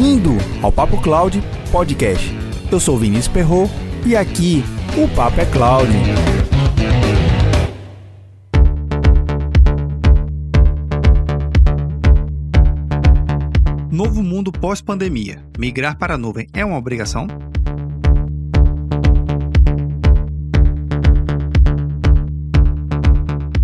Bem-vindo ao Papo Cloud Podcast. Eu sou Vinícius Perro e aqui o Papo é Cloud. Novo mundo pós-pandemia. Migrar para a nuvem é uma obrigação?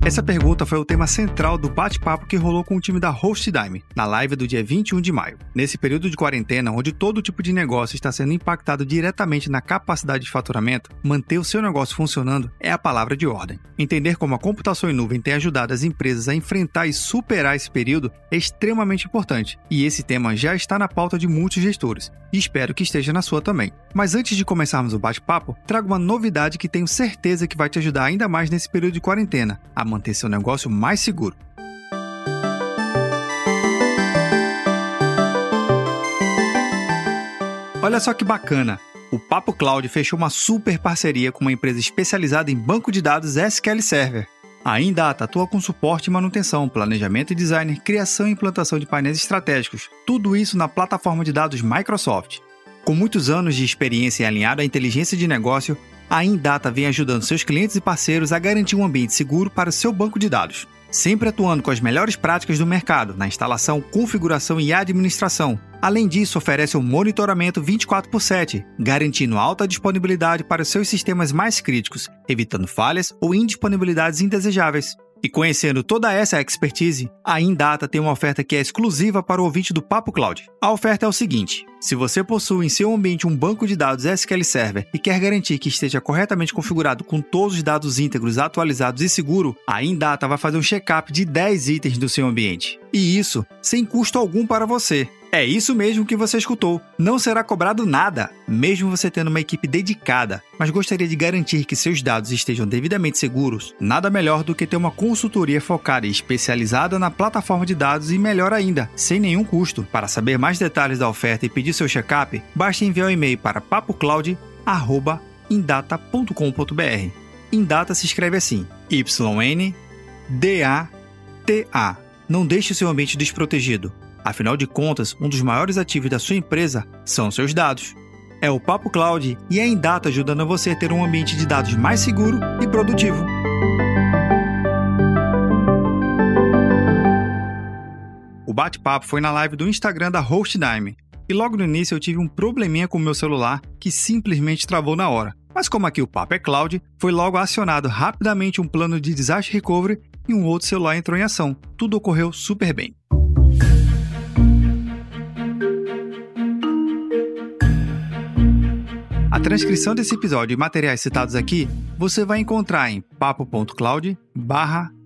Essa pergunta foi o tema central do bate-papo que rolou com o time da HostDime, na live do dia 21 de maio. Nesse período de quarentena, onde todo tipo de negócio está sendo impactado diretamente na capacidade de faturamento, manter o seu negócio funcionando é a palavra de ordem. Entender como a computação em nuvem tem ajudado as empresas a enfrentar e superar esse período é extremamente importante, e esse tema já está na pauta de muitos gestores, e espero que esteja na sua também. Mas antes de começarmos o bate-papo, trago uma novidade que tenho certeza que vai te ajudar ainda mais nesse período de quarentena, a manter seu negócio mais seguro. Olha só que bacana! O Papo Cloud fechou uma super parceria com uma empresa especializada em banco de dados SQL Server. A Indata atua com suporte e manutenção, planejamento e design, criação e implantação de painéis estratégicos, tudo isso na plataforma de dados Microsoft. Com muitos anos de experiência em alinhar a inteligência de negócio, a Indata vem ajudando seus clientes e parceiros a garantir um ambiente seguro para o seu banco de dados, sempre atuando com as melhores práticas do mercado na instalação, configuração e administração. Além disso, oferece um monitoramento 24 por 7, garantindo alta disponibilidade para seus sistemas mais críticos, evitando falhas ou indisponibilidades indesejáveis. E conhecendo toda essa expertise, a Indata tem uma oferta que é exclusiva para o ouvinte do Papo Cloud. A oferta é o seguinte: se você possui em seu ambiente um banco de dados SQL Server e quer garantir que esteja corretamente configurado com todos os dados íntegros, atualizados e seguro, a Indata vai fazer um check-up de 10 itens do seu ambiente. E isso sem custo algum para você. É isso mesmo que você escutou. Não será cobrado nada, mesmo você tendo uma equipe dedicada. Mas gostaria de garantir que seus dados estejam devidamente seguros? Nada melhor do que ter uma consultoria focada e especializada na plataforma de dados e melhor ainda, sem nenhum custo. Para saber mais detalhes da oferta e pedir seu check-up, basta enviar um e-mail para papocloud@indata.com.br. Indata se escreve assim: Y N D A T A. Não deixe o seu ambiente desprotegido. Afinal de contas, um dos maiores ativos da sua empresa são seus dados. É o Papo Cloud e a Indata ajudando você a ter um ambiente de dados mais seguro e produtivo. O bate-papo foi na live do Instagram da HostDime. E logo no início eu tive um probleminha com o meu celular que simplesmente travou na hora. Mas como aqui o papo é cloud, foi logo acionado rapidamente um plano de disaster recovery e um outro celular entrou em ação. Tudo ocorreu super bem. A transcrição desse episódio e materiais citados aqui você vai encontrar em papo.cloud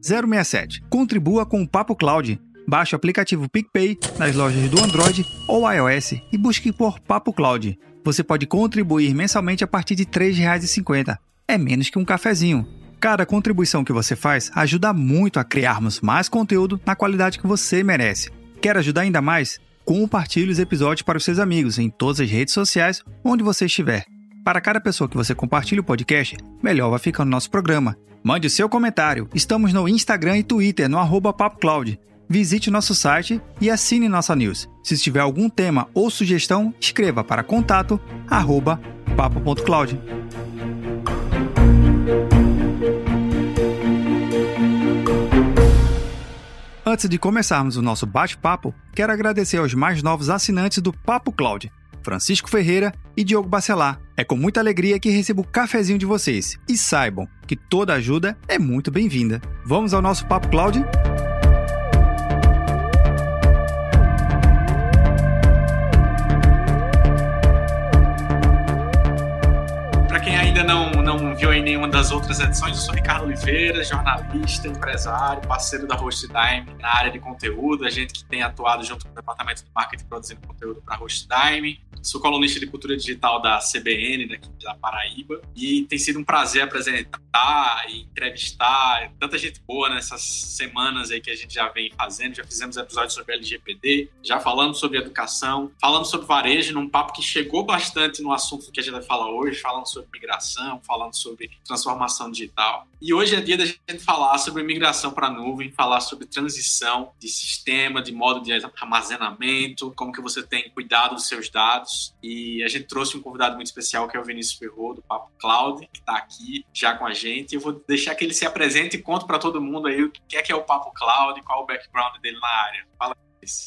067. Contribua com o Papo Cloud. Baixe o aplicativo PicPay nas lojas do Android ou iOS e busque por Papo Cloud. Você pode contribuir mensalmente a partir de R$ 3,50. É menos que um cafezinho. Cada contribuição que você faz ajuda muito a criarmos mais conteúdo na qualidade que você merece. Quer ajudar ainda mais? Compartilhe os episódios para os seus amigos em todas as redes sociais onde você estiver. Para cada pessoa que você compartilha o podcast, melhor vai ficando o nosso programa. Mande seu comentário. Estamos no Instagram e Twitter, no arroba PapoCloud. Visite nosso site e assine nossa news. Se tiver algum tema ou sugestão, escreva para contato arroba papo.cloud. Antes de começarmos o nosso bate-papo, quero agradecer aos mais novos assinantes do Papo Cloud. Francisco Ferreira e Diogo Bacelar. É com muita alegria que recebo o cafezinho de vocês. E saibam que toda ajuda é muito bem-vinda. Vamos ao nosso Papo Cloud? Ainda não, não viu aí nenhuma das outras edições, eu sou Ricardo Oliveira, jornalista, empresário, parceiro da HostDime na área de conteúdo, a gente que tem atuado junto com o departamento de marketing produzindo conteúdo para a HostDime. Sou colunista de cultura digital da CBN, daqui da Paraíba, e tem sido um prazer apresentar e entrevistar tanta gente boa nessas semanas aí que a gente já vem fazendo. Já fizemos episódios sobre LGPD, já falamos sobre educação, falamos sobre varejo, num papo que chegou bastante no assunto que a gente vai falar hoje, falando sobre migração, falando sobre transformação digital. E hoje é dia da gente falar sobre migração para a nuvem, falar sobre transição de sistema, de modo de armazenamento, como que você tem cuidado dos seus dados. E a gente trouxe um convidado muito especial que é o Vinícius Ferro do Papo Cloud, que está aqui já com a gente. Eu vou deixar que ele se apresente e conte para todo mundo aí o que é que é o Papo Cloud, qual o background dele na área. Fala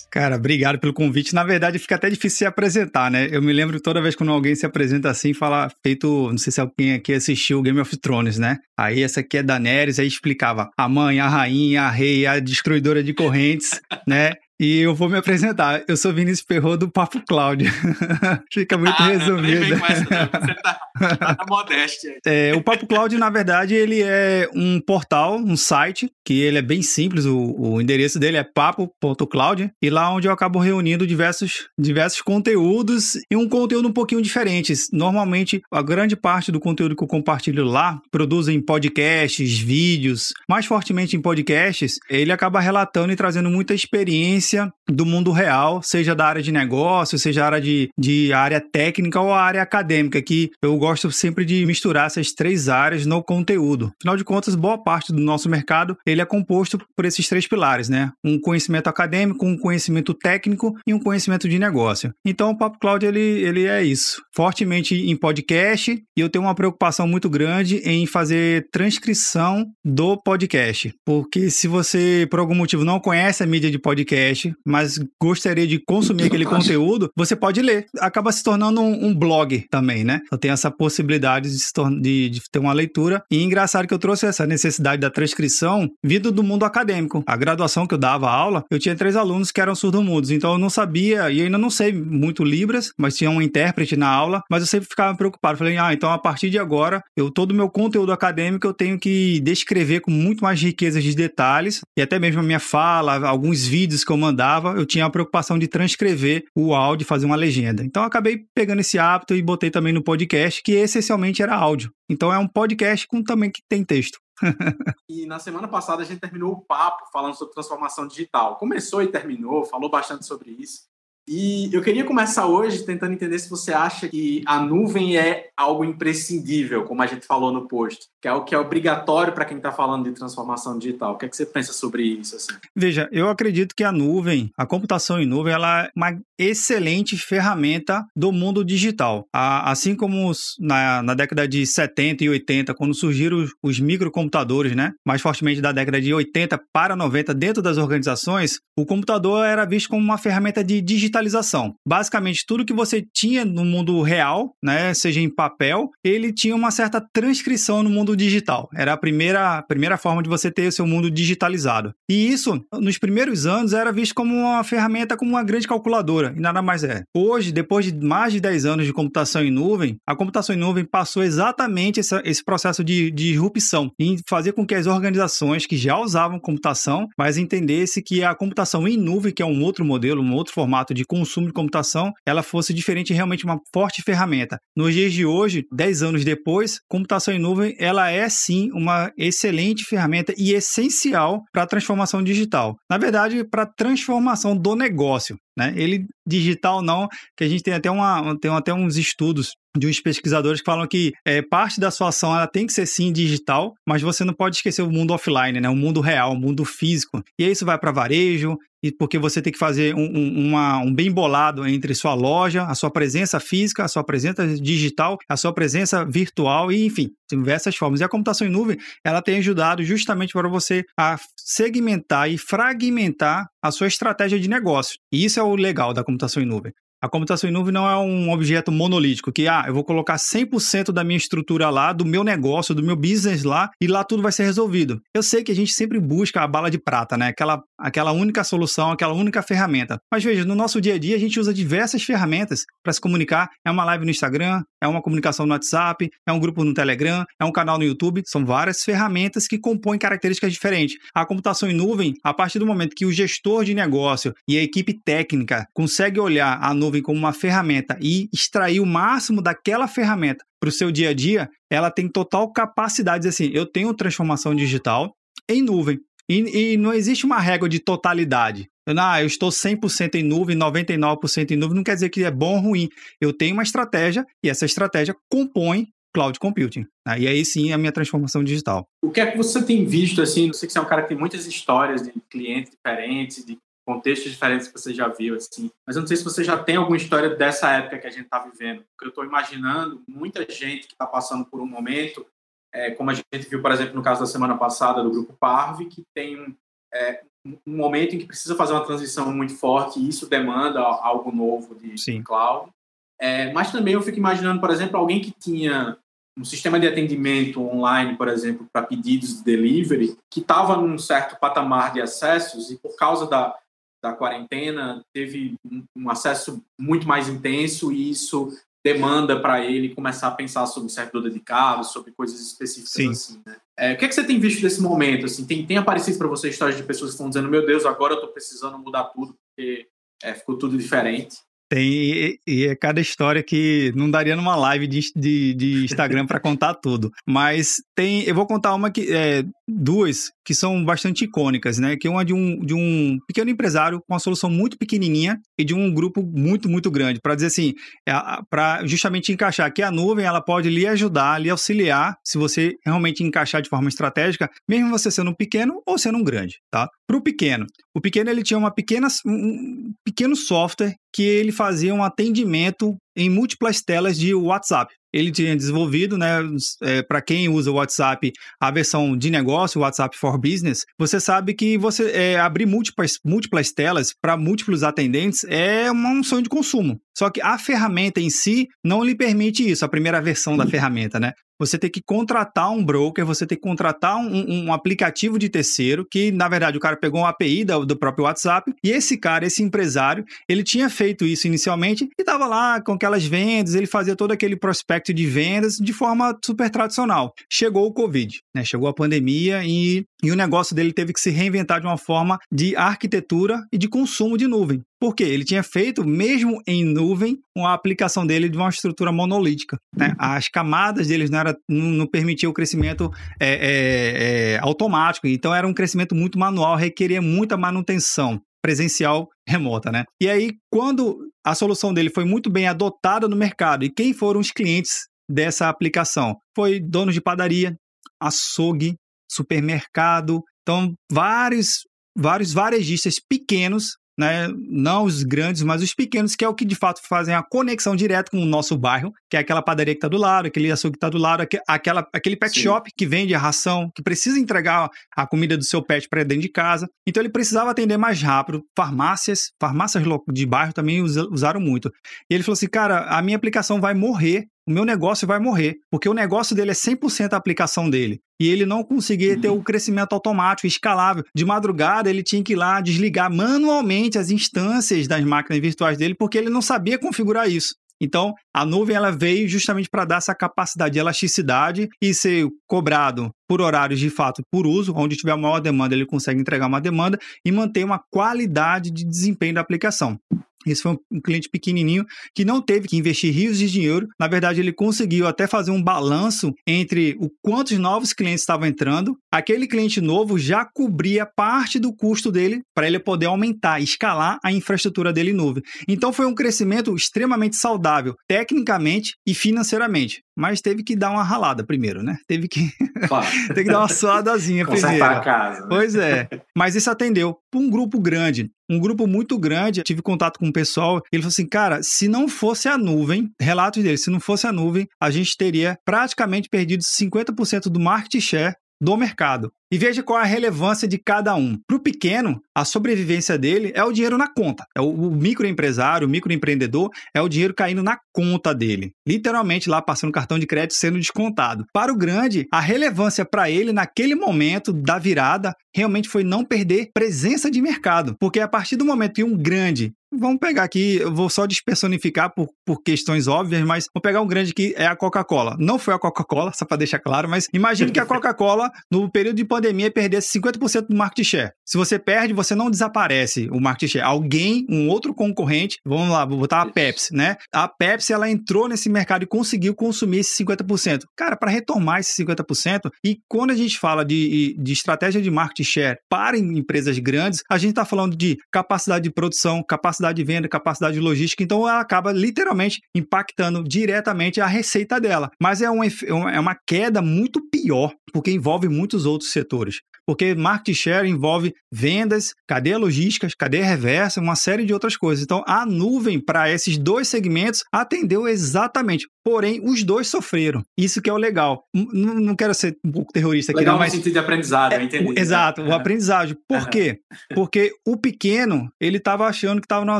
Cara, obrigado pelo convite. Na verdade, fica até difícil se apresentar, né? Eu me lembro toda vez quando alguém se apresenta assim, fala feito, não sei se alguém aqui assistiu Game of Thrones, né? Aí essa aqui é Daenerys, aí explicava a mãe, a rainha, a rei, a destruidora de correntes, né? E eu vou me apresentar. Eu sou Vinícius Ferro do Papo Cloud. Fica muito ah, resumido. Não, essa, Você tá, tá na modéstia. É, o Papo Cloud, na verdade, ele é um portal, um site, que ele é bem simples. O, o endereço dele é papo.cloud. E lá onde eu acabo reunindo diversos, diversos conteúdos e um conteúdo um pouquinho diferente. Normalmente, a grande parte do conteúdo que eu compartilho lá produzo em podcasts, vídeos, mais fortemente em podcasts. Ele acaba relatando e trazendo muita experiência Подписывайся, do mundo real, seja da área de negócio, seja área de, de área técnica ou área acadêmica, que eu gosto sempre de misturar essas três áreas no conteúdo. Afinal de contas, boa parte do nosso mercado ele é composto por esses três pilares, né? Um conhecimento acadêmico, um conhecimento técnico e um conhecimento de negócio. Então, o Papo Cloud ele, ele é isso, fortemente em podcast e eu tenho uma preocupação muito grande em fazer transcrição do podcast, porque se você por algum motivo não conhece a mídia de podcast, mas gostaria de consumir aquele conteúdo, você pode ler. Acaba se tornando um, um blog também, né? Então tem essa possibilidade de, de, de, ter uma leitura. E engraçado que eu trouxe essa necessidade da transcrição vindo do mundo acadêmico. A graduação que eu dava aula, eu tinha três alunos que eram surdo-mudos, então eu não sabia, e ainda não sei muito Libras, mas tinha um intérprete na aula, mas eu sempre ficava preocupado. Falei, ah, então a partir de agora, eu todo o meu conteúdo acadêmico eu tenho que descrever com muito mais riqueza de detalhes, e até mesmo a minha fala, alguns vídeos que eu mandava, eu tinha a preocupação de transcrever o áudio, fazer uma legenda. Então acabei pegando esse hábito e botei também no podcast, que essencialmente era áudio. Então é um podcast com também que tem texto. e na semana passada a gente terminou o papo falando sobre transformação digital. Começou e terminou, falou bastante sobre isso. E eu queria começar hoje tentando entender se você acha que a nuvem é algo imprescindível, como a gente falou no post, que é algo que é obrigatório para quem está falando de transformação digital. O que, é que você pensa sobre isso? Assim? Veja, eu acredito que a nuvem, a computação em nuvem, ela é uma excelente ferramenta do mundo digital. Assim como na, na década de 70 e 80, quando surgiram os, os microcomputadores, né? mais fortemente da década de 80 para 90 dentro das organizações, o computador era visto como uma ferramenta de digitalização. Basicamente, tudo que você tinha no mundo real, né, seja em papel, ele tinha uma certa transcrição no mundo digital. Era a primeira, a primeira forma de você ter o seu mundo digitalizado. E isso, nos primeiros anos, era visto como uma ferramenta, como uma grande calculadora, e nada mais é. Hoje, depois de mais de 10 anos de computação em nuvem, a computação em nuvem passou exatamente essa, esse processo de, de disrupção, em fazer com que as organizações que já usavam computação, mas entendesse que a computação em nuvem, que é um outro modelo, um outro formato de de consumo de computação, ela fosse diferente realmente uma forte ferramenta. Nos dias de hoje, 10 anos depois, computação em nuvem, ela é sim uma excelente ferramenta e essencial para a transformação digital. Na verdade, para a transformação do negócio. Né? Ele digital não, que a gente tem até, uma, tem até uns estudos de uns pesquisadores que falam que é, parte da sua ação ela tem que ser sim digital, mas você não pode esquecer o mundo offline, né? o mundo real, o mundo físico. E aí isso vai para varejo, e porque você tem que fazer um, um, uma, um bem bolado entre sua loja, a sua presença física, a sua presença digital, a sua presença virtual e, enfim, diversas formas. E a computação em nuvem, ela tem ajudado justamente para você a segmentar e fragmentar a sua estratégia de negócio. E isso é o legal da computação em nuvem. A computação em nuvem não é um objeto monolítico, que, ah, eu vou colocar 100% da minha estrutura lá, do meu negócio, do meu business lá, e lá tudo vai ser resolvido. Eu sei que a gente sempre busca a bala de prata, né? Aquela, aquela única solução, aquela única ferramenta. Mas veja, no nosso dia a dia a gente usa diversas ferramentas para se comunicar. É uma live no Instagram, é uma comunicação no WhatsApp, é um grupo no Telegram, é um canal no YouTube. São várias ferramentas que compõem características diferentes. A computação em nuvem, a partir do momento que o gestor de negócio e a equipe técnica consegue olhar a nuvem como uma ferramenta e extrair o máximo daquela ferramenta para o seu dia a dia, ela tem total capacidade de assim, eu tenho transformação digital em nuvem. E, e não existe uma regra de totalidade. Ah, eu estou 100% em nuvem, 99% em nuvem, não quer dizer que é bom ou ruim. Eu tenho uma estratégia e essa estratégia compõe cloud computing. Né? E aí sim a minha transformação digital. O que é que você tem visto, assim, eu sei que você é um cara que tem muitas histórias de clientes diferentes, de contextos diferentes que você já viu, assim. Mas eu não sei se você já tem alguma história dessa época que a gente está vivendo. Porque eu estou imaginando muita gente que está passando por um momento, é, como a gente viu, por exemplo, no caso da semana passada do Grupo Parve, que tem é, um momento em que precisa fazer uma transição muito forte e isso demanda algo novo de, de cloud. É, mas também eu fico imaginando, por exemplo, alguém que tinha um sistema de atendimento online, por exemplo, para pedidos de delivery, que estava num certo patamar de acessos e por causa da, da quarentena teve um acesso muito mais intenso e isso demanda para ele começar a pensar sobre servidor dedicado, sobre coisas específicas Sim. assim, né? É, o que, é que você tem visto nesse momento? Assim, tem, tem aparecido para você histórias de pessoas que estão dizendo, meu Deus, agora eu estou precisando mudar tudo porque é, ficou tudo diferente. Tem, e é cada história que não daria numa live de, de, de Instagram para contar tudo. Mas tem, eu vou contar uma que é, duas que são bastante icônicas, né? Que é uma de um, de um pequeno empresário com uma solução muito pequenininha e de um grupo muito, muito grande. Para dizer assim, é, para justamente encaixar que a nuvem ela pode lhe ajudar, lhe auxiliar, se você realmente encaixar de forma estratégica, mesmo você sendo um pequeno ou sendo um grande, tá? Para o pequeno, o pequeno ele tinha uma pequena, um pequeno software que ele fazia um atendimento em múltiplas telas de WhatsApp. Ele tinha desenvolvido, né, é, para quem usa o WhatsApp, a versão de negócio, o WhatsApp for Business. Você sabe que você é, abrir múltiplas, múltiplas telas para múltiplos atendentes é um sonho de consumo. Só que a ferramenta em si não lhe permite isso, a primeira versão da ferramenta, né? Você tem que contratar um broker, você tem que contratar um, um aplicativo de terceiro, que na verdade o cara pegou uma API do, do próprio WhatsApp, e esse cara, esse empresário, ele tinha feito isso inicialmente e estava lá com aquelas vendas, ele fazia todo aquele prospecto de vendas de forma super tradicional. Chegou o Covid, né? Chegou a pandemia e, e o negócio dele teve que se reinventar de uma forma de arquitetura e de consumo de nuvem. Porque ele tinha feito, mesmo em nuvem, uma aplicação dele de uma estrutura monolítica. Né? As camadas deles não, era, não, permitiam o crescimento é, é, é, automático, então era um crescimento muito manual, requeria muita manutenção presencial remota, né? E aí, quando a solução dele foi muito bem adotada no mercado, e quem foram os clientes dessa aplicação? Foi donos de padaria, açougue, supermercado, então vários vários varejistas pequenos né? Não os grandes, mas os pequenos, que é o que de fato fazem a conexão direta com o nosso bairro, que é aquela padaria que está do lado, aquele açougue que está do lado, aquela, aquele pet Sim. shop que vende a ração, que precisa entregar a comida do seu pet para dentro de casa. Então ele precisava atender mais rápido. Farmácias, farmácias de bairro também usaram muito. E ele falou assim: cara, a minha aplicação vai morrer o meu negócio vai morrer, porque o negócio dele é 100% a aplicação dele. E ele não conseguia ter o crescimento automático, escalável. De madrugada, ele tinha que ir lá desligar manualmente as instâncias das máquinas virtuais dele, porque ele não sabia configurar isso. Então, a nuvem ela veio justamente para dar essa capacidade de elasticidade e ser cobrado por horários de fato por uso, onde tiver maior demanda, ele consegue entregar uma demanda e manter uma qualidade de desempenho da aplicação. Esse foi um cliente pequenininho que não teve que investir rios de dinheiro. Na verdade, ele conseguiu até fazer um balanço entre o quantos novos clientes estavam entrando. Aquele cliente novo já cobria parte do custo dele para ele poder aumentar, escalar a infraestrutura dele em nuvem. Então foi um crescimento extremamente saudável, tecnicamente e financeiramente. Mas teve que dar uma ralada primeiro, né? Teve que, claro. teve que dar uma suadazinha primeiro. a casa. Né? Pois é. Mas isso atendeu para um grupo grande um grupo muito grande, tive contato com o pessoal, ele falou assim, cara, se não fosse a nuvem, relatos dele, se não fosse a nuvem, a gente teria praticamente perdido 50% do market share do mercado. E veja qual a relevância de cada um. Para o pequeno, a sobrevivência dele é o dinheiro na conta. É o, o microempresário, o microempreendedor, é o dinheiro caindo na conta dele. Literalmente lá passando cartão de crédito sendo descontado. Para o grande, a relevância para ele naquele momento da virada realmente foi não perder presença de mercado. Porque a partir do momento que um grande Vamos pegar aqui, eu vou só despersonificar por, por questões óbvias, mas vou pegar um grande que é a Coca-Cola. Não foi a Coca-Cola, só para deixar claro, mas imagine que a Coca-Cola, no período de pandemia, pandemia perdesse 50% do market share. Se você perde, você não desaparece o market share. Alguém, um outro concorrente, vamos lá, vou botar a Pepsi, né? A Pepsi, ela entrou nesse mercado e conseguiu consumir esse 50%. Cara, para retomar esse 50%, e quando a gente fala de, de estratégia de market share para empresas grandes, a gente está falando de capacidade de produção, capacidade de venda, capacidade de logística, então ela acaba literalmente impactando diretamente a receita dela. Mas é, um, é uma queda muito pior, porque envolve muitos outros setores porque market share envolve vendas, cadeia logística, cadeia reversa, uma série de outras coisas. Então, a nuvem para esses dois segmentos atendeu exatamente. Porém, os dois sofreram. Isso que é o legal. Não, não quero ser um pouco terrorista aqui, legal não, mas... no sentido de aprendizado, é, entendi. Exato, o aprendizagem. Por quê? Porque o pequeno, ele estava achando que estava numa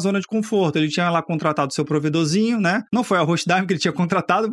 zona de conforto. Ele tinha lá contratado seu provedorzinho, né? Não foi a Hostdime que ele tinha contratado.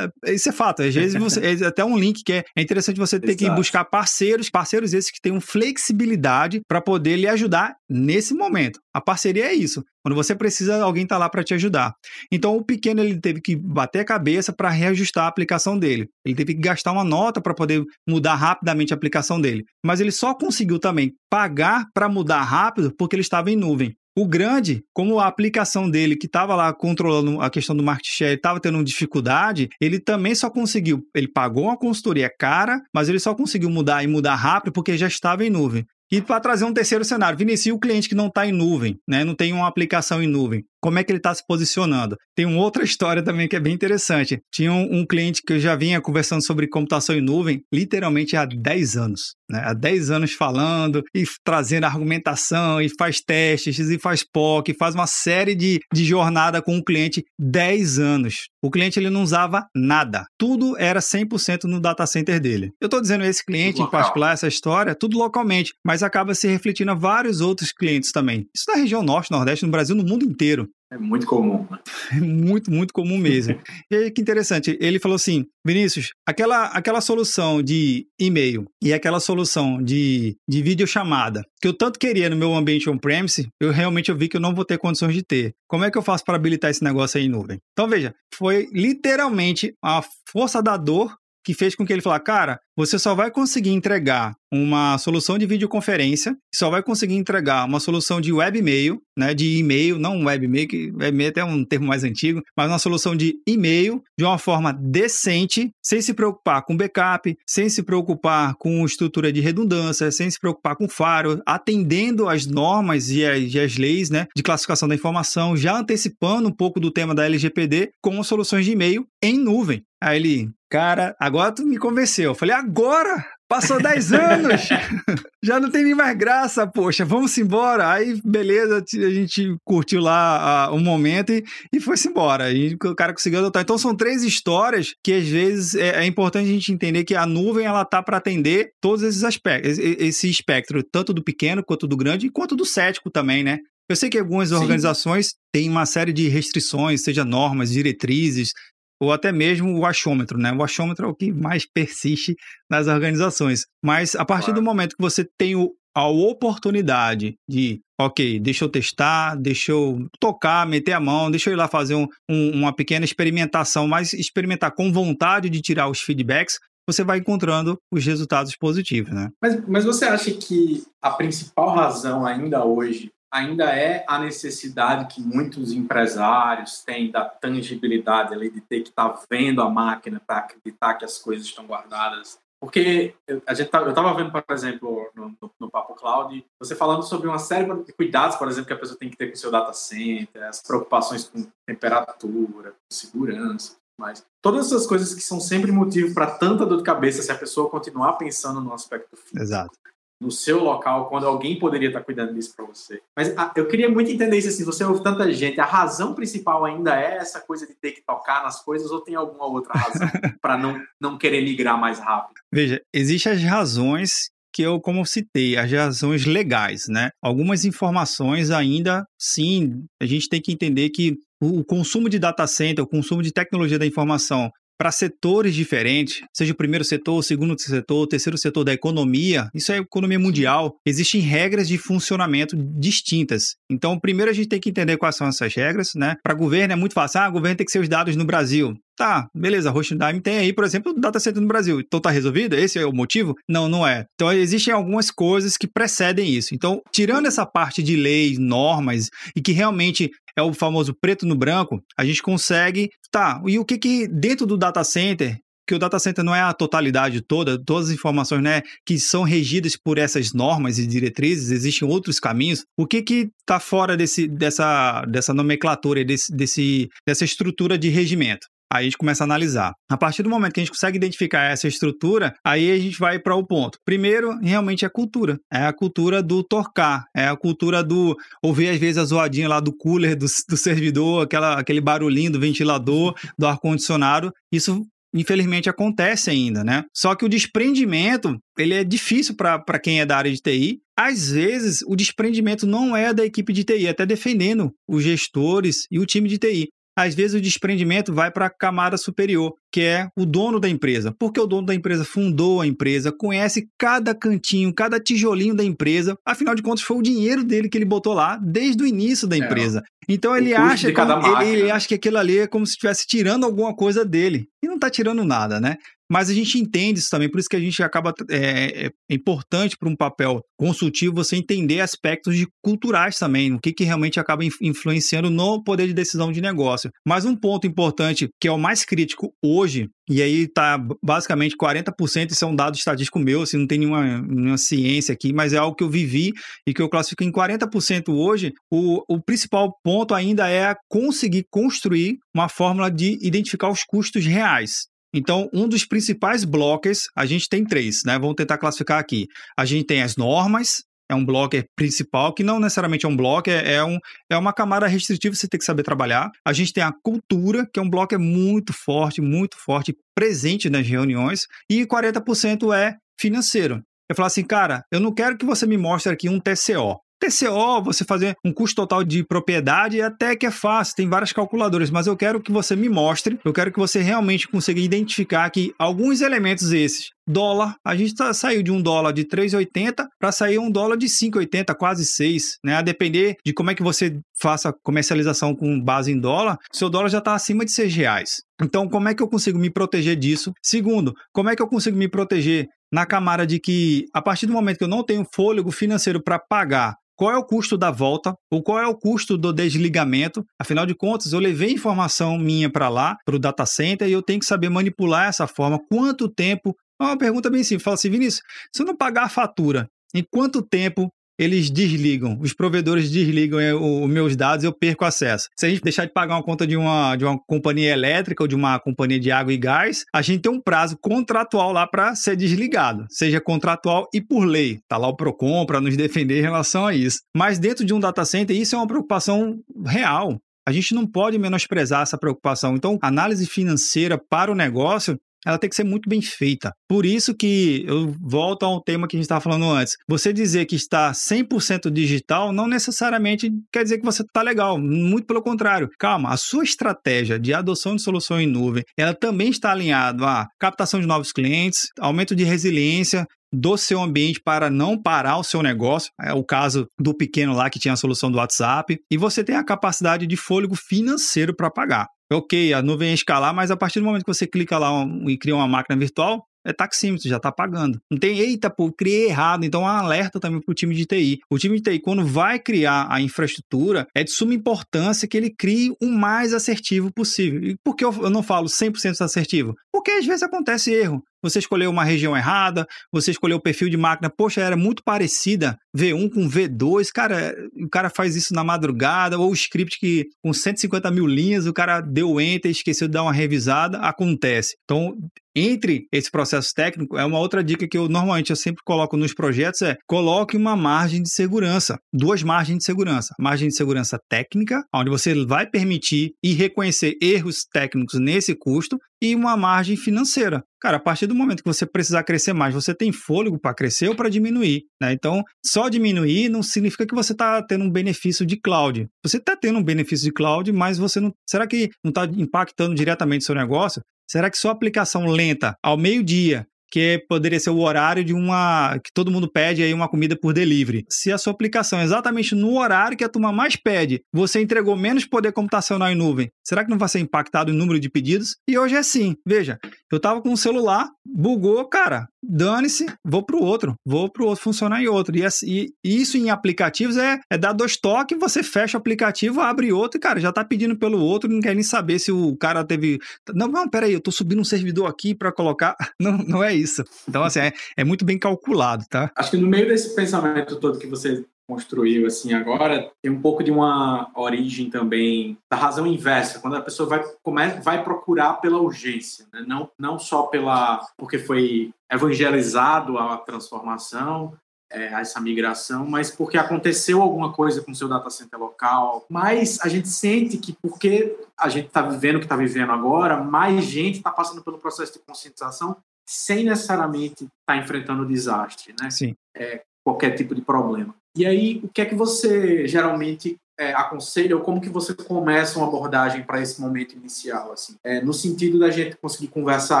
É, isso é fato. Às vezes, você, é até um link que é, é interessante você ter Exato. que buscar parceiros, parceiros esses que tenham flexibilidade para poder lhe ajudar nesse momento. A parceria é isso. Quando você precisa, alguém está lá para te ajudar. Então, o pequeno ele teve que bater a cabeça para reajustar a aplicação dele. Ele teve que gastar uma nota para poder mudar rapidamente a aplicação dele. Mas ele só conseguiu também pagar para mudar rápido porque ele estava em nuvem. O grande, como a aplicação dele, que estava lá controlando a questão do market share, estava tendo dificuldade, ele também só conseguiu, ele pagou uma consultoria cara, mas ele só conseguiu mudar e mudar rápido porque já estava em nuvem. E para trazer um terceiro cenário, Vinicius, o cliente que não está em nuvem, né, não tem uma aplicação em nuvem como é que ele está se posicionando. Tem uma outra história também que é bem interessante. Tinha um, um, cliente que eu já vinha conversando sobre computação em nuvem, literalmente há 10 anos. Né? Há 10 anos falando e trazendo argumentação, e faz testes, e faz POC, e faz uma série de, de jornada com o cliente 10 anos. O cliente ele não usava nada. Tudo era 100% no data center dele. Eu estou dizendo esse cliente em particular, essa história, tudo localmente, mas acaba se refletindo a vários outros clientes também. Isso na região norte, nordeste, no Brasil, no mundo inteiro. É muito comum. Né? É muito, muito comum mesmo. e aí, que interessante, ele falou assim, Vinícius, aquela, aquela solução de e-mail e aquela solução de, de videochamada que eu tanto queria no meu ambiente on-premise, eu realmente eu vi que eu não vou ter condições de ter. Como é que eu faço para habilitar esse negócio aí em nuvem? Então, veja, foi literalmente a força da dor que fez com que ele falasse, cara, você só vai conseguir entregar uma solução de videoconferência, só vai conseguir entregar uma solução de web e-mail, né, de e-mail, não web e-mail, que web e-mail é até um termo mais antigo, mas uma solução de e-mail de uma forma decente, sem se preocupar com backup, sem se preocupar com estrutura de redundância, sem se preocupar com faro, atendendo às normas e as, e as leis, né, de classificação da informação, já antecipando um pouco do tema da LGPD com soluções de e-mail em nuvem. Aí ele, cara, agora tu me convenceu. Eu falei, agora? Passou 10 anos, já não tem nem mais graça, poxa, vamos embora. Aí, beleza, a gente curtiu lá uh, um momento e, e foi-se embora. E o cara conseguiu adotar. Então, são três histórias que às vezes é, é importante a gente entender que a nuvem ela tá para atender todos esses aspectos, esse espectro, tanto do pequeno quanto do grande, quanto do cético também, né? Eu sei que algumas Sim. organizações têm uma série de restrições, seja normas, diretrizes, ou até mesmo o achômetro, né? O achômetro é o que mais persiste nas organizações. Mas a partir claro. do momento que você tem o, a oportunidade de, ok, deixa eu testar, deixa eu tocar, meter a mão, deixa eu ir lá fazer um, um, uma pequena experimentação, mas experimentar com vontade de tirar os feedbacks, você vai encontrando os resultados positivos, né? Mas, mas você acha que a principal razão ainda hoje ainda é a necessidade que muitos empresários têm da tangibilidade ali, de ter que estar tá vendo a máquina para acreditar que as coisas estão guardadas. Porque a gente tá, eu estava vendo, por exemplo, no, no, no, Papo Cloud, você falando sobre uma série de cuidados, por exemplo, que a pessoa tem que ter com o seu data center, as preocupações com temperatura, com segurança, mas todas essas coisas que são sempre motivo para tanta dor de cabeça se a pessoa continuar pensando no aspecto físico. Exato no seu local quando alguém poderia estar cuidando disso para você. Mas a, ah, eu queria muito entender isso assim, você ouve tanta gente, a razão principal ainda é essa coisa de ter que tocar nas coisas ou tem alguma outra razão para não, não querer migrar mais rápido? Veja, existem as razões que eu, como citei, as razões legais, né? Algumas informações ainda, sim, a gente tem que entender que o consumo de data center, o consumo de tecnologia da informação para setores diferentes, seja o primeiro setor, o segundo setor, o terceiro setor da economia, isso é economia mundial, existem regras de funcionamento distintas. Então, primeiro a gente tem que entender quais são essas regras, né? Para governo é muito fácil, ah, o governo tem que ser os dados no Brasil. Tá, beleza, a Hostdime tem aí, por exemplo, data center no Brasil. Então tá resolvido? Esse é o motivo? Não, não é. Então existem algumas coisas que precedem isso. Então, tirando essa parte de leis, normas e que realmente é o famoso preto no branco, a gente consegue, tá, e o que que dentro do data center que o data center não é a totalidade toda, todas as informações né, que são regidas por essas normas e diretrizes, existem outros caminhos. O que que está fora desse, dessa, dessa nomenclatura, desse, desse, dessa estrutura de regimento? Aí a gente começa a analisar. A partir do momento que a gente consegue identificar essa estrutura, aí a gente vai para o ponto. Primeiro, realmente é a cultura. É a cultura do torcar, é a cultura do ouvir às vezes a zoadinha lá do cooler, do, do servidor, aquela, aquele barulhinho do ventilador, do ar-condicionado. Isso infelizmente acontece ainda, né? Só que o desprendimento, ele é difícil para quem é da área de TI. Às vezes, o desprendimento não é da equipe de TI, até defendendo os gestores e o time de TI às vezes o desprendimento vai para a camada superior, que é o dono da empresa. Porque o dono da empresa fundou a empresa, conhece cada cantinho, cada tijolinho da empresa. Afinal de contas, foi o dinheiro dele que ele botou lá desde o início da é. empresa. É, então ele acha, que, ele, ele acha que aquilo ali é como se estivesse tirando alguma coisa dele. E não está tirando nada, né? Mas a gente entende isso também, por isso que a gente acaba. É, é importante para um papel consultivo você entender aspectos de culturais também, o que, que realmente acaba influenciando no poder de decisão de negócio. Mas um ponto importante, que é o mais crítico hoje, e aí tá basicamente 40%, isso é um dado estatístico meu, assim, não tem nenhuma, nenhuma ciência aqui, mas é algo que eu vivi e que eu classifico em 40% hoje. O, o principal ponto ainda é conseguir construir uma fórmula de identificar os custos reais. Então, um dos principais blockers, a gente tem três, né? Vamos tentar classificar aqui. A gente tem as normas, é um blocker principal, que não necessariamente é um blocker, é, um, é uma camada restritiva, você tem que saber trabalhar. A gente tem a cultura, que é um blocker muito forte, muito forte, presente nas reuniões. E 40% é financeiro. Eu falo assim, cara, eu não quero que você me mostre aqui um TCO. TCO, você fazer um custo total de propriedade, até que é fácil, tem várias calculadoras, mas eu quero que você me mostre, eu quero que você realmente consiga identificar que alguns elementos esses dólar. A gente tá, saiu de um dólar de 3,80 para sair um dólar de 5,80, quase 6, né? A depender de como é que você faça comercialização com base em dólar, seu dólar já está acima de 6 reais. Então, como é que eu consigo me proteger disso? Segundo, como é que eu consigo me proteger na camada de que, a partir do momento que eu não tenho fôlego financeiro para pagar qual é o custo da volta ou qual é o custo do desligamento. Afinal de contas, eu levei informação minha para lá, para o data center, e eu tenho que saber manipular essa forma. Quanto tempo? É uma pergunta bem simples. Fala assim, Vinícius, se eu não pagar a fatura, em quanto tempo eles desligam, os provedores desligam é, os meus dados, eu perco acesso. Se a gente deixar de pagar uma conta de uma, de uma companhia elétrica ou de uma companhia de água e gás, a gente tem um prazo contratual lá para ser desligado, seja contratual e por lei. Tá lá o Procon para nos defender em relação a isso. Mas dentro de um data center, isso é uma preocupação real. A gente não pode menosprezar essa preocupação. Então, análise financeira para o negócio ela tem que ser muito bem feita. Por isso que eu volto ao tema que a gente estava falando antes. Você dizer que está 100% digital não necessariamente quer dizer que você está legal. Muito pelo contrário. Calma, a sua estratégia de adoção de solução em nuvem, ela também está alinhada a captação de novos clientes, aumento de resiliência, do seu ambiente para não parar o seu negócio. É o caso do pequeno lá que tinha a solução do WhatsApp. E você tem a capacidade de fôlego financeiro para pagar ok, a nuvem é escalar, mas a partir do momento que você clica lá e cria uma máquina virtual, é taxímetro, já está pagando. Não tem, eita, pô, criei errado. Então, é um alerta também para o time de TI. O time de TI, quando vai criar a infraestrutura, é de suma importância que ele crie o mais assertivo possível. E por que eu não falo 100% assertivo? Porque às vezes acontece erro você escolheu uma região errada, você escolheu o perfil de máquina, poxa, era muito parecida V1 com V2, cara, o cara faz isso na madrugada, ou o script que com 150 mil linhas, o cara deu enter, esqueceu de dar uma revisada, acontece. Então, entre esse processo técnico, é uma outra dica que eu normalmente eu sempre coloco nos projetos é coloque uma margem de segurança, duas margens de segurança. Margem de segurança técnica, onde você vai permitir e reconhecer erros técnicos nesse custo, e uma margem financeira. Cara, a partir do momento que você precisar crescer mais, você tem fôlego para crescer ou para diminuir, né? Então, diminuir não significa que você está tendo um benefício de cloud. Você está tendo um benefício de cloud, mas você não. Será que não está impactando diretamente o seu negócio? Será que sua aplicação lenta ao meio-dia que poderia ser o horário de uma que todo mundo pede aí uma comida por delivery. Se a sua aplicação é exatamente no horário que a turma mais pede, você entregou menos poder computacional em nuvem, será que não vai ser impactado o número de pedidos? E hoje é assim. Veja, eu tava com o celular, bugou, cara, dane-se, vou pro outro, vou pro outro funcionar em outro. E, e isso em aplicativos é, é dar dois toques, você fecha o aplicativo, abre outro e, cara, já tá pedindo pelo outro, não quer nem saber se o cara teve. Não, não, peraí, eu tô subindo um servidor aqui para colocar. Não, não é isso. Então, assim, é, é muito bem calculado, tá? Acho que no meio desse pensamento todo que você construiu assim agora tem um pouco de uma origem também da razão inversa quando a pessoa vai come, vai procurar pela urgência né? não não só pela porque foi evangelizado a transformação é, essa migração, mas porque aconteceu alguma coisa com o seu data center local. Mas a gente sente que porque a gente está vivendo o que está vivendo agora, mais gente está passando pelo processo de conscientização sem necessariamente estar tá enfrentando desastre, né? Sim. É, qualquer tipo de problema. E aí, o que é que você geralmente é, aconselha ou como que você começa uma abordagem para esse momento inicial, assim? É, no sentido da gente conseguir conversar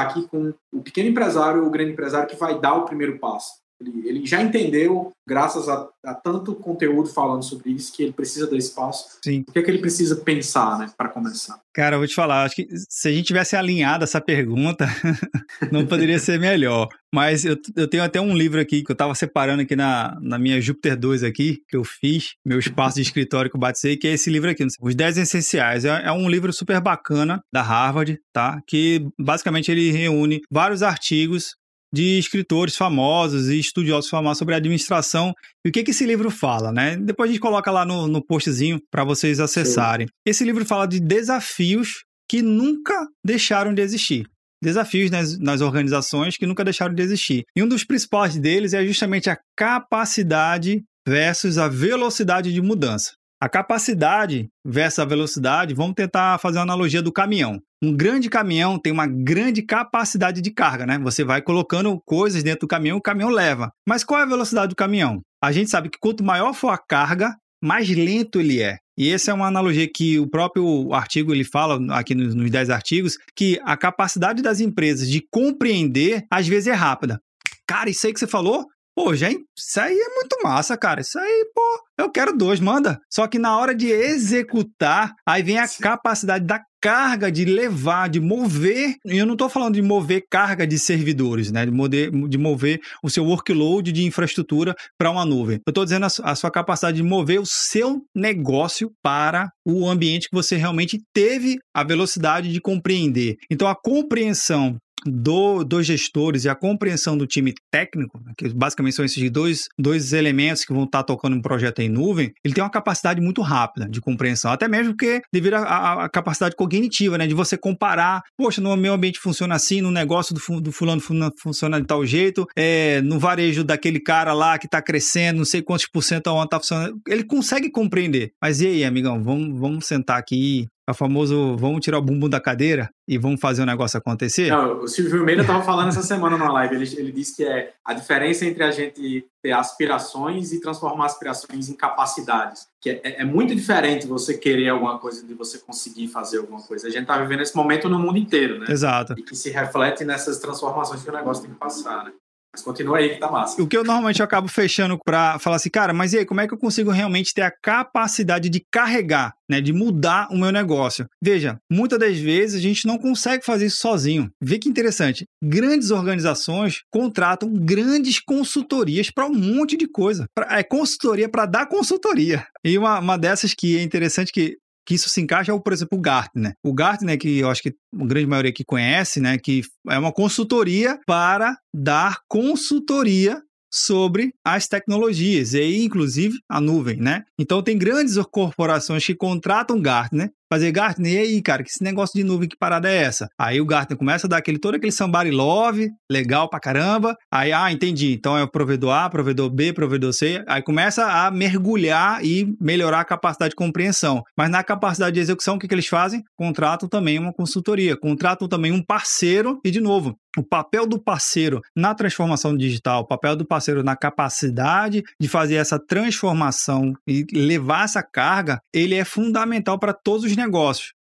aqui com o pequeno empresário ou o grande empresário que vai dar o primeiro passo. Ele, ele já entendeu, graças a, a, tanto conteúdo falando sobre isso, que ele precisa dar espaço. Sim. O que é que ele precisa pensar, né, para começar? Cara, eu vou te falar, acho que se a gente tivesse alinhado essa pergunta, não poderia ser melhor. Mas eu, eu tenho até um livro aqui que eu estava separando aqui na, na minha Júpiter 2 aqui, que eu fiz, meu espaço de escritório que eu batizei, que é esse livro aqui, Os 10 Essenciais. É, é um livro super bacana da Harvard, tá? Que basicamente ele reúne vários artigos de escritores famosos e estudiosos famosos sobre administração. E o que, que esse livro fala, né? Depois a gente coloca lá no, no postzinho para vocês acessarem. Sim. Esse livro fala de desafios que nunca deixaram de existir. Desafios nas, nas organizações que nunca deixaram de existir. E um dos principais deles é justamente a capacidade versus a velocidade de mudança. A capacidade versus a velocidade, vamos tentar fazer uma analogia do caminhão. Um grande caminhão tem uma grande capacidade de carga, né? Você vai colocando coisas dentro do caminhão, o caminhão leva. Mas qual é a velocidade do caminhão? A gente sabe que quanto maior for a carga, mais lento ele é. E essa é uma analogia que o próprio artigo ele fala aqui nos, nos 10 artigos, que a capacidade das empresas de compreender às vezes é rápida. Cara, isso aí que você falou, Pô, gente, isso aí é muito massa, cara. Isso aí, pô, eu quero dois, manda. Só que na hora de executar, aí vem a Sim. capacidade da carga de levar, de mover. E eu não estou falando de mover carga de servidores, né? De mover, de mover o seu workload de infraestrutura para uma nuvem. Eu estou dizendo a, a sua capacidade de mover o seu negócio para o ambiente que você realmente teve a velocidade de compreender. Então, a compreensão do, dos gestores e a compreensão do time técnico, né, que basicamente são esses dois, dois elementos que vão estar tocando um projeto em nuvem, ele tem uma capacidade muito rápida de compreensão, até mesmo porque devido à capacidade cognitiva, né, de você comparar, poxa, no meu ambiente funciona assim, no negócio do, do fulano funciona de tal jeito, é, no varejo daquele cara lá que está crescendo, não sei quantos por cento aonde está funcionando, ele consegue compreender. Mas e aí, amigão, vamos, vamos sentar aqui é o famoso vamos tirar o bumbum da cadeira e vamos fazer o negócio acontecer? Não, o Silvio Meira estava falando essa semana numa live. Ele, ele disse que é a diferença entre a gente ter aspirações e transformar aspirações em capacidades. Que é, é, é muito diferente você querer alguma coisa de você conseguir fazer alguma coisa. A gente está vivendo esse momento no mundo inteiro, né? Exato. E que se reflete nessas transformações que o negócio tem que passar, né? Mas continua aí que tá massa. O que eu normalmente acabo fechando para falar assim, cara, mas e aí, como é que eu consigo realmente ter a capacidade de carregar, né, de mudar o meu negócio? Veja, muitas das vezes a gente não consegue fazer isso sozinho. Vê que interessante. Grandes organizações contratam grandes consultorias para um monte de coisa. Pra, é consultoria para dar consultoria. E uma, uma dessas que é interessante que que isso se encaixa é, por exemplo, o Gartner. O Gartner, que eu acho que a grande maioria aqui conhece, né, que é uma consultoria para dar consultoria sobre as tecnologias, e inclusive a nuvem, né? Então tem grandes corporações que contratam Gartner fazer Gartner, e aí, cara, que esse negócio de nuvem, que parada é essa? Aí o Gartner começa a dar aquele, todo aquele somebody love, legal pra caramba. Aí, ah, entendi. Então é o provedor A, provedor B, provedor C. Aí começa a mergulhar e melhorar a capacidade de compreensão. Mas na capacidade de execução, o que, que eles fazem? Contratam também uma consultoria, contratam também um parceiro e, de novo, o papel do parceiro na transformação digital, o papel do parceiro na capacidade de fazer essa transformação e levar essa carga, ele é fundamental para todos os negócios.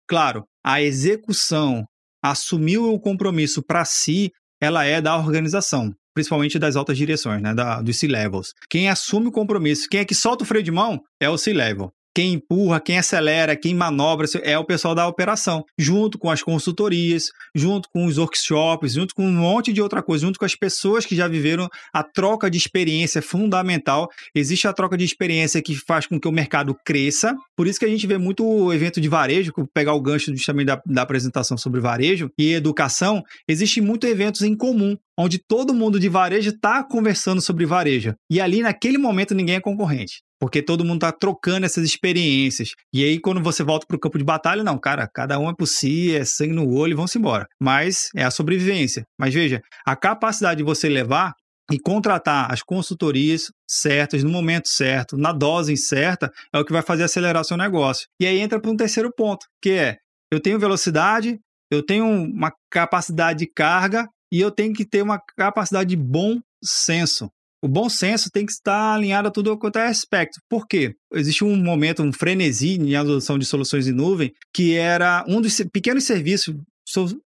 Claro, a execução, assumir o compromisso para si, ela é da organização principalmente das altas direções, né, da, dos C-levels. Quem assume o compromisso, quem é que solta o freio de mão é o C-level quem empurra, quem acelera, quem manobra é o pessoal da operação, junto com as consultorias, junto com os workshops, junto com um monte de outra coisa, junto com as pessoas que já viveram a troca de experiência fundamental. Existe a troca de experiência que faz com que o mercado cresça. Por isso que a gente vê muito evento de varejo, pegar o gancho justamente da, da apresentação sobre varejo e educação, existe muito eventos em comum onde todo mundo de varejo está conversando sobre varejo. E ali, naquele momento, ninguém é concorrente. Porque todo mundo está trocando essas experiências. E aí, quando você volta para o campo de batalha, não, cara, cada um é por si, é sangue no olho se embora. Mas é a sobrevivência. Mas veja, a capacidade de você levar e contratar as consultorias certas, no momento certo, na dose certa, é o que vai fazer acelerar seu negócio. E aí entra para um terceiro ponto, que é: eu tenho velocidade, eu tenho uma capacidade de carga e eu tenho que ter uma capacidade de bom senso. O bom senso tem que estar alinhado a tudo quanto é aspecto. Por quê? Existe um momento, um frenesi em adoção de soluções em nuvem, que era um dos pequenos serviços.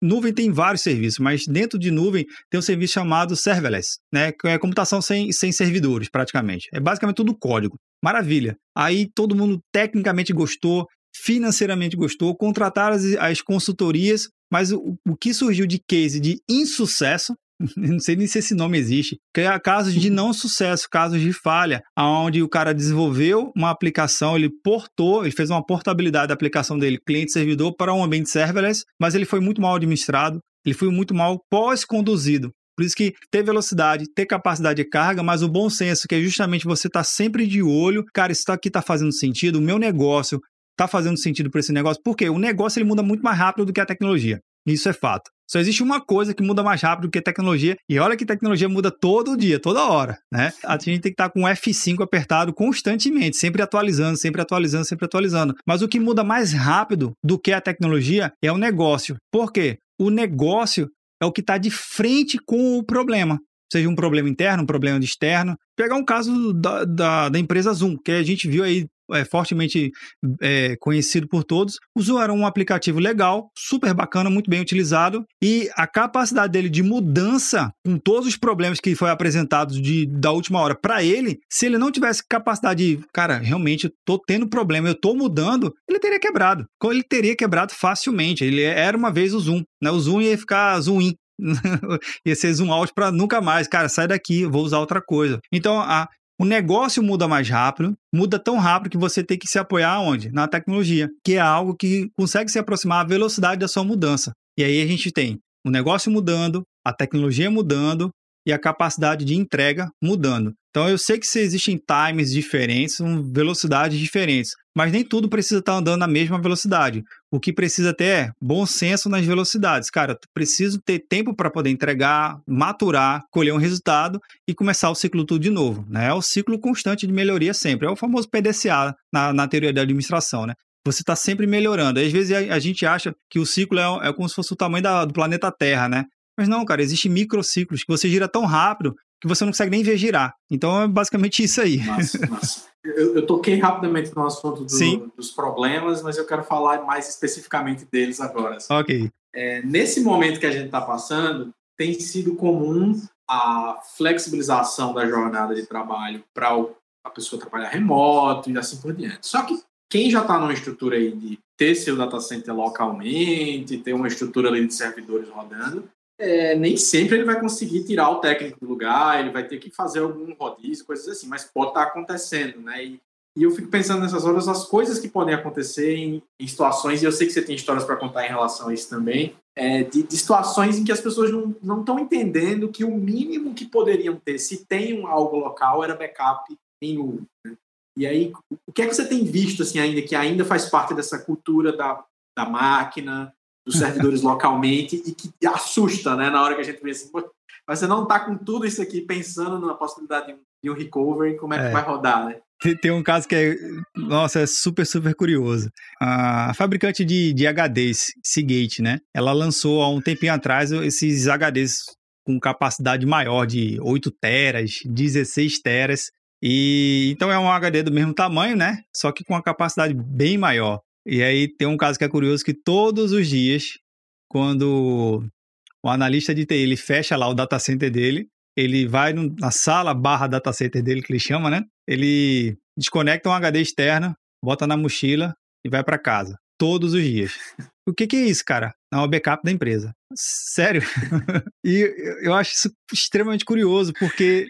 Nuvem tem vários serviços, mas dentro de nuvem tem um serviço chamado serverless, né? Que é computação sem, sem servidores, praticamente. É basicamente tudo código. Maravilha. Aí todo mundo tecnicamente gostou, financeiramente gostou, contrataram as, as consultorias, mas o, o que surgiu de case de insucesso não sei nem se esse nome existe, que é casos de não sucesso, casos de falha, onde o cara desenvolveu uma aplicação, ele portou, ele fez uma portabilidade da aplicação dele, cliente-servidor, para um ambiente serverless, mas ele foi muito mal administrado, ele foi muito mal pós-conduzido. Por isso que ter velocidade, ter capacidade de carga, mas o bom senso, que é justamente você estar tá sempre de olho, cara, isso aqui está fazendo sentido, o meu negócio está fazendo sentido para esse negócio, porque o negócio ele muda muito mais rápido do que a tecnologia. Isso é fato. Só existe uma coisa que muda mais rápido que a tecnologia, e olha que tecnologia muda todo dia, toda hora, né? A gente tem que estar com o F5 apertado constantemente, sempre atualizando, sempre atualizando, sempre atualizando. Mas o que muda mais rápido do que a tecnologia é o negócio. Por quê? O negócio é o que está de frente com o problema seja um problema interno, um problema externo. Pegar um caso da, da, da, empresa Zoom, que a gente viu aí é, fortemente é, conhecido por todos. O Zoom era um aplicativo legal, super bacana, muito bem utilizado, e a capacidade dele de mudança com todos os problemas que foi apresentado de, da última hora para ele, se ele não tivesse capacidade de, cara, realmente tô tendo problema, eu tô mudando, ele teria quebrado. Ele teria quebrado facilmente. Ele era uma vez o Zoom, né? O Zoom ia ficar zoom ia ser zoom out para nunca mais. Cara, sai daqui, vou usar outra coisa. Então, a, o negócio muda mais rápido, muda tão rápido que você tem que se apoiar onde? Na tecnologia, que é algo que consegue se aproximar à velocidade da sua mudança. E aí a gente tem o negócio mudando, a tecnologia mudando e a capacidade de entrega mudando. Então eu sei que existem times diferentes, velocidades diferentes, mas nem tudo precisa estar andando na mesma velocidade. O que precisa ter é bom senso nas velocidades. Cara, preciso ter tempo para poder entregar, maturar, colher um resultado e começar o ciclo tudo de novo. Né? É o ciclo constante de melhoria sempre. É o famoso PDCA na, na teoria da administração, né? Você está sempre melhorando. Às vezes a, a, gente acha que o ciclo é, é como se fosse o tamanho da, do planeta Terra, né? Mas não, cara, existem microciclos que você gira tão rápido que você não consegue nem ver girar. Então é basicamente isso aí. Massa, massa. Eu, eu, toquei rapidamente no assunto do, dos problemas, mas eu quero falar mais especificamente deles agora. Assim. Ok. É, nesse momento que a gente está passando, tem sido comum a flexibilização da jornada de trabalho para a pessoa trabalhar remoto e assim por diante. Só que quem já está numa estrutura aí de ter seu data center localmente, ter uma estrutura ali de servidores rodando, é, nem sempre ele vai conseguir tirar o técnico do lugar, ele vai ter que fazer algum rodízio, coisas assim, mas pode estar tá acontecendo, né? E, e eu fico pensando nessas horas as coisas que podem acontecer em, em situações, e eu sei que você tem histórias para contar em relação a isso também, é, de, de, situações em que as pessoas não estão entendendo que o mínimo que poderiam ter, se tem um algo local, era backup em nuvem. Né? E aí, o que é que você tem visto assim ainda que ainda faz parte dessa cultura da, da máquina, dos servidores localmente e que assusta, né? Na hora que a gente vê assim, mas você não tá com tudo isso aqui pensando na possibilidade de um, de um recovery, como é, é, que vai rodar, né? Tem, um caso que é, nossa, é super, super curioso. A fabricante de, de HDs, Seagate, né? Ela lançou há um tempinho atrás esses HDs com capacidade maior de 8 teras, 16 teras. E então é um HD do mesmo tamanho, né? Só que com uma capacidade bem maior. E aí tem um caso que é curioso que todos os dias, quando o analista de TI, ele fecha lá o data center dele, ele vai na sala barra data center dele, que ele chama, né? Ele desconecta um HD externo, bota na mochila e vai para casa. Todos os dias. O que, que é isso, cara? É uma backup da empresa. Sério? e eu acho isso extremamente curioso, porque,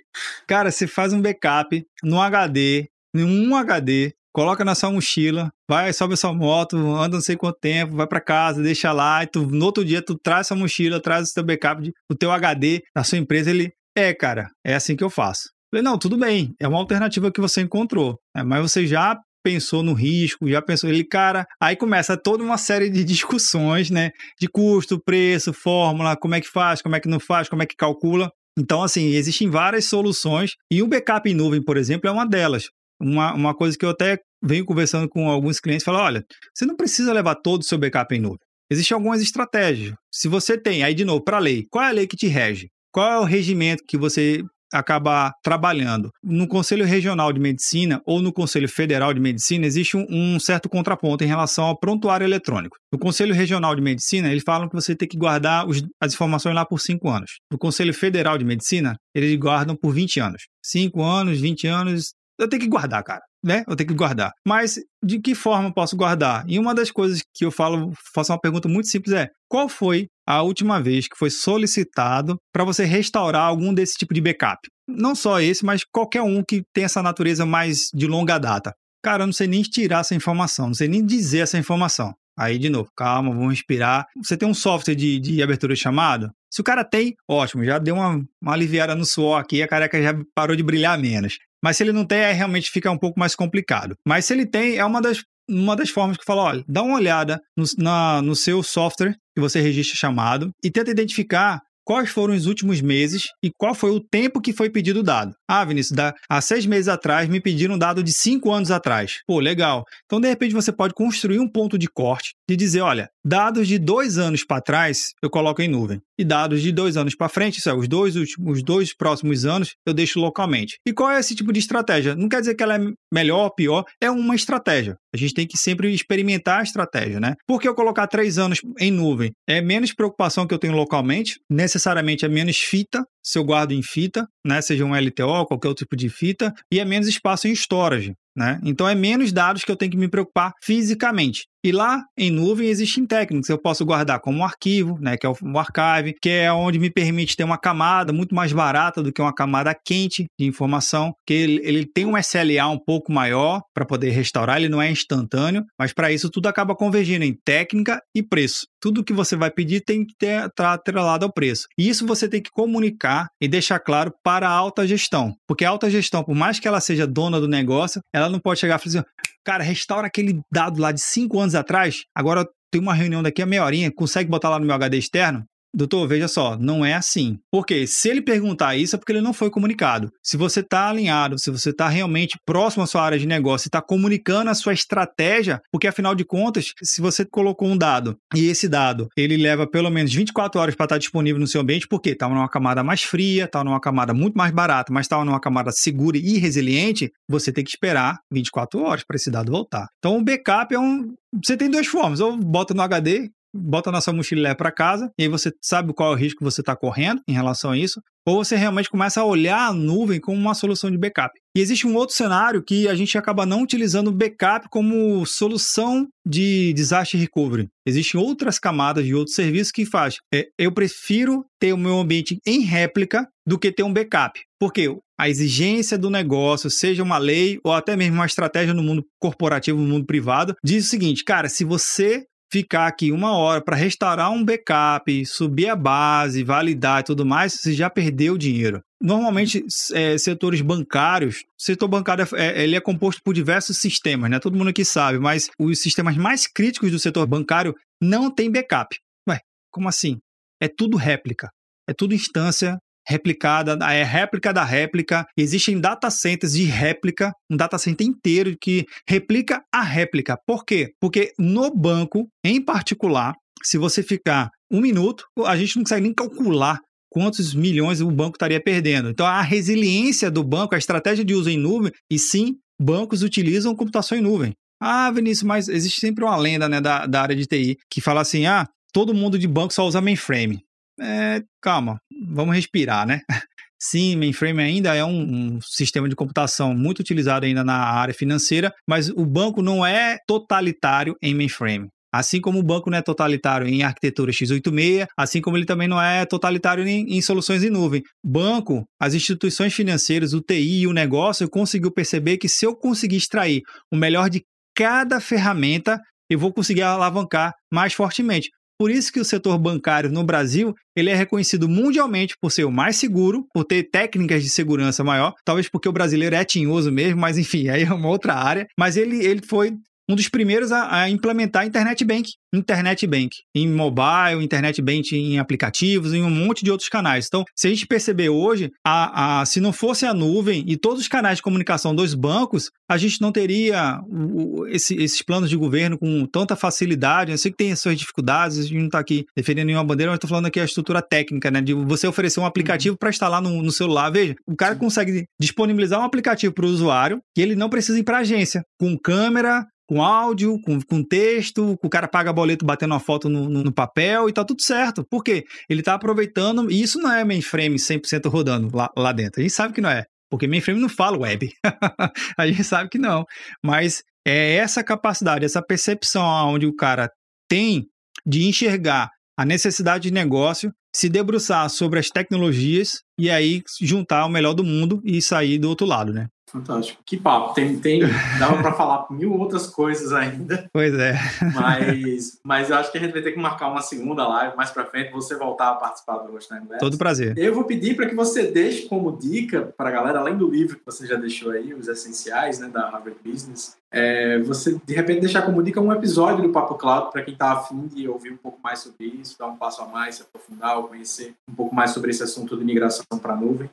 cara, você faz um backup no HD, em um HD, coloca na sua mochila, vai, sobe a sua moto, anda não sei quanto tempo, vai para casa, deixa lá, e tu, no outro dia tu traz sua mochila, traz o seu backup, de, o teu HD da sua empresa, ele, é, cara, é assim que eu faço. falei, não, tudo bem, é uma alternativa que você encontrou, né? mas você já pensou no risco, já pensou ele, cara, aí começa toda uma série de discussões, né, de custo, preço, fórmula, como é que faz, como é que não faz, como é que calcula. Então, assim, existem várias soluções e o backup em nuvem, por exemplo, é uma delas. Uma, uma coisa que eu até venho conversando com alguns clientes, falo, olha, você não precisa levar todo o seu backup em nuvem. Existem algumas estratégias. Se você tem, aí de novo, para a lei, qual é a lei que te rege? Qual é o regimento que você acaba trabalhando. No Conselho Regional de Medicina ou no Conselho Federal de Medicina existe um, um, certo contraponto em relação ao prontuário eletrônico. No Conselho Regional de Medicina, eles falam que você tem que guardar os, as informações lá por 5 anos. No Conselho Federal de Medicina, eles guardam por 20 anos. 5 anos, 20 anos, eu tenho que guardar, cara, né? Eu tenho que guardar. Mas de que forma posso guardar? E uma das coisas que eu falo, faço uma pergunta muito simples é: qual foi a última vez que foi solicitado para você restaurar algum desse tipo de backup? Não só esse, mas qualquer um que tem essa natureza mais de longa data. Cara, eu não sei nem tirar essa informação, não sei nem dizer essa informação. Aí, de novo, calma, vamos respirar. Você tem um software de, de abertura de chamado? Se o cara tem, ótimo, já deu uma, uma aliviada no suor aqui, a careca já parou de brilhar menos. Mas se ele não tem, aí realmente fica um pouco mais complicado. Mas se ele tem, é uma das, uma das formas que fala, olha, dá uma olhada no, na, no seu software que você registra chamado e tenta identificar quais foram os últimos meses e qual foi o tempo que foi pedido o dado. Ah, Vinícius, da, há seis meses atrás me pediram um dado de cinco anos atrás. Pô, legal. Então, de repente, você pode construir um ponto de corte de dizer, olha, dados de dois anos para trás eu coloco em nuvem. E dados de dois anos para frente, isso é, os dois últimos, os dois próximos anos, eu deixo localmente. E qual é esse tipo de estratégia? Não quer dizer que ela é melhor ou pior, é uma estratégia. A gente tem que sempre experimentar a estratégia, né? Porque eu colocar três anos em nuvem é menos preocupação que eu tenho localmente, necessariamente é menos fita, se eu guardo em fita, né, seja um LTO, qualquer outro tipo de fita, e é menos espaço em storage. Né? Então é menos dados que eu tenho que me preocupar fisicamente. E lá em nuvem existem técnicas, eu posso guardar como um arquivo, né, que é o archive, que é onde me permite ter uma camada muito mais barata do que uma camada quente de informação, que ele, ele tem um SLA um pouco maior para poder restaurar, ele não é instantâneo, mas para isso tudo acaba convergindo em técnica e preço. Tudo que você vai pedir tem que estar tá atrelado ao preço. E isso você tem que comunicar e deixar claro para a alta gestão, porque a alta gestão, por mais que ela seja dona do negócio, ela não pode chegar e falar assim, cara, restaura aquele dado lá de cinco anos atrás, agora tem uma reunião daqui a meia horinha, consegue botar lá no meu HD externo? Doutor, veja só, não é assim. Porque se ele perguntar isso é porque ele não foi comunicado. Se você está alinhado, se você está realmente próximo à sua área de negócio, está comunicando a sua estratégia, porque afinal de contas, se você colocou um dado e esse dado ele leva pelo menos 24 horas para estar disponível no seu ambiente, porque está numa camada mais fria, está numa camada muito mais barata, mas está numa camada segura e resiliente, você tem que esperar 24 horas para esse dado voltar. Então o backup é um. Você tem duas formas, ou bota no HD bota na sua mochila para casa, e aí você sabe qual é o risco que você está correndo em relação a isso, ou você realmente começa a olhar a nuvem como uma solução de backup. E existe um outro cenário que a gente acaba não utilizando o backup como solução de disaster recovery. Existem outras camadas de outros serviços que faz. É, eu prefiro ter o meu ambiente em réplica do que ter um backup. Porque a exigência do negócio, seja uma lei ou até mesmo uma estratégia no mundo corporativo, no mundo privado, diz o seguinte, cara, se você ficar aqui uma hora para restaurar um backup, subir a base, validar e tudo mais, você já perdeu dinheiro. Normalmente, é, setores bancários, o setor bancário é, ele é composto por diversos sistemas, né? Todo mundo aqui sabe, mas os sistemas mais críticos do setor bancário não tem backup. Ué, como assim? É tudo réplica. É tudo instância replicada, é réplica da réplica. Existem data centers de réplica, um data center inteiro que replica a réplica. Por quê? Porque no banco, em particular, se você ficar um minuto, a gente não consegue nem calcular quantos milhões o banco estaria perdendo. Então, a resiliência do banco, a estratégia de uso em nuvem, e sim, bancos utilizam computação em nuvem. Ah, Vinícius, mas existe sempre uma lenda né, da, da área de TI que fala assim: ah, todo mundo de banco só usa mainframe. É, calma, vamos respirar, né? Sim, mainframe ainda é um, um, sistema de computação muito utilizado ainda na área financeira, mas o banco não é totalitário em mainframe. Assim como o banco não é totalitário em arquitetura x86, assim como ele também não é totalitário em, em soluções em nuvem. Banco, as instituições financeiras, o TI e o negócio conseguiu perceber que se eu conseguir extrair o melhor de cada ferramenta, eu vou conseguir alavancar mais fortemente. Por isso que o setor bancário no Brasil, ele é reconhecido mundialmente por ser o mais seguro, por ter técnicas de segurança maior, talvez porque o brasileiro é tinhoso mesmo, mas enfim, aí é uma outra área, mas ele, ele foi um dos primeiros a, a implementar Internet Bank internet bank, em mobile, internet bank em aplicativos, em um monte de outros canais. Então, se a gente perceber hoje, a, a, se não fosse a nuvem e todos os canais de comunicação dos bancos, a gente não teria o, esse, esses planos de governo com tanta facilidade. Eu sei que tem as suas dificuldades, a gente não está aqui defendendo nenhuma bandeira, mas estou falando aqui a estrutura técnica, né? De você oferecer um aplicativo para instalar no, no, celular. Veja, o cara consegue disponibilizar um aplicativo para o usuário que ele não precisa ir para a agência, com câmera, com áudio, com, com texto, o cara paga boleto batendo uma foto no, no, no, papel e tá tudo certo. Por quê? Ele tá aproveitando, e isso não é mainframe 100% rodando lá, lá dentro. A gente sabe que não é, porque mainframe não fala web. a gente sabe que não. Mas é essa capacidade, essa percepção onde o cara tem de enxergar a necessidade de negócio, se debruçar sobre as tecnologias e aí juntar o melhor do mundo e sair do outro lado, né? Fantástico. Que papo. Tem, tem, dava para falar mil outras coisas ainda. Pois é. Mas, mas eu acho que a gente vai ter que marcar uma segunda live mais para frente, você voltar a participar do Ghost Time Todo prazer. Eu vou pedir para que você deixe como dica para a galera, além do livro que você já deixou aí, os essenciais né, da Harvard Business, é, você de repente deixar como dica um episódio do Papo Cloud para quem está afim de ouvir um pouco mais sobre isso, dar um passo a mais, se aprofundar ou conhecer um pouco mais sobre esse assunto de migração para a nuvem.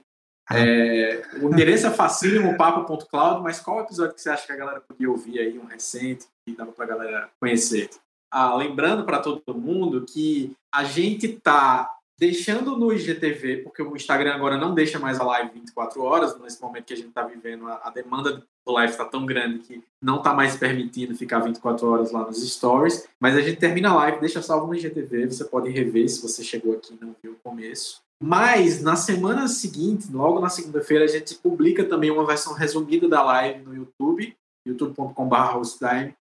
É, o endereço é facílimo, papo.cloud, mas qual episódio que você acha que a galera podia ouvir aí, um recente, que dava para a galera conhecer? Ah, lembrando para todo mundo que a gente tá deixando no IGTV, porque o Instagram agora não deixa mais a live 24 horas, nesse momento que a gente está vivendo, a, a, demanda do live está tão grande que não está mais permitindo ficar 24 horas lá nos stories, mas a gente termina a live, deixa salvo no IGTV, você pode rever se você chegou aqui e não viu o começo. Mas na semana seguinte, logo na segunda-feira, a gente publica também uma versão resumida da live no YouTube, youtube.com.br